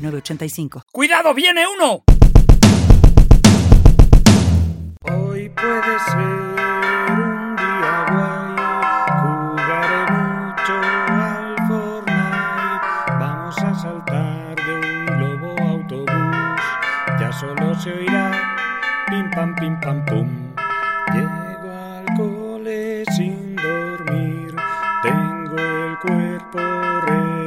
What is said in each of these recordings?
906985. ¡Cuidado, viene uno! Hoy puede ser un día guay, jugaré mucho al Fortnite. Vamos a saltar de un globo autobús, ya solo se oirá pim pam pim pam pum. Llego al cole sin dormir, tengo el cuerpo con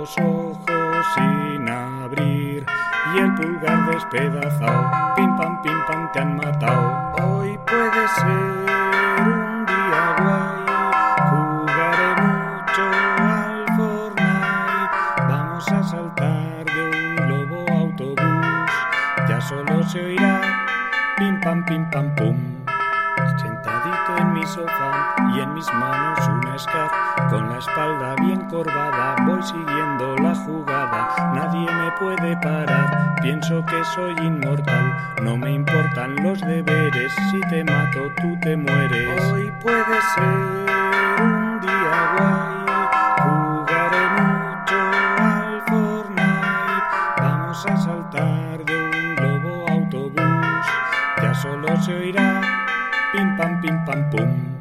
los ojos sin abrir y el pulgar despedazado. Pim pam pim pam te han matado. Hoy puede ser un día guay, jugaré mucho al Fortnite. Vamos a saltar de un globo autobús, ya solo se oirá pim pam pim pam pum. Sentadito en mi sofá y en mis manos con la espalda bien corvada voy siguiendo la jugada, nadie me puede parar, pienso que soy inmortal, no me importan los deberes, si te mato tú te mueres. Hoy puede ser un día guay. Jugaré mucho al Fortnite. Vamos a saltar de un globo autobús. Ya solo se oirá pim pam, pim, pam, pum.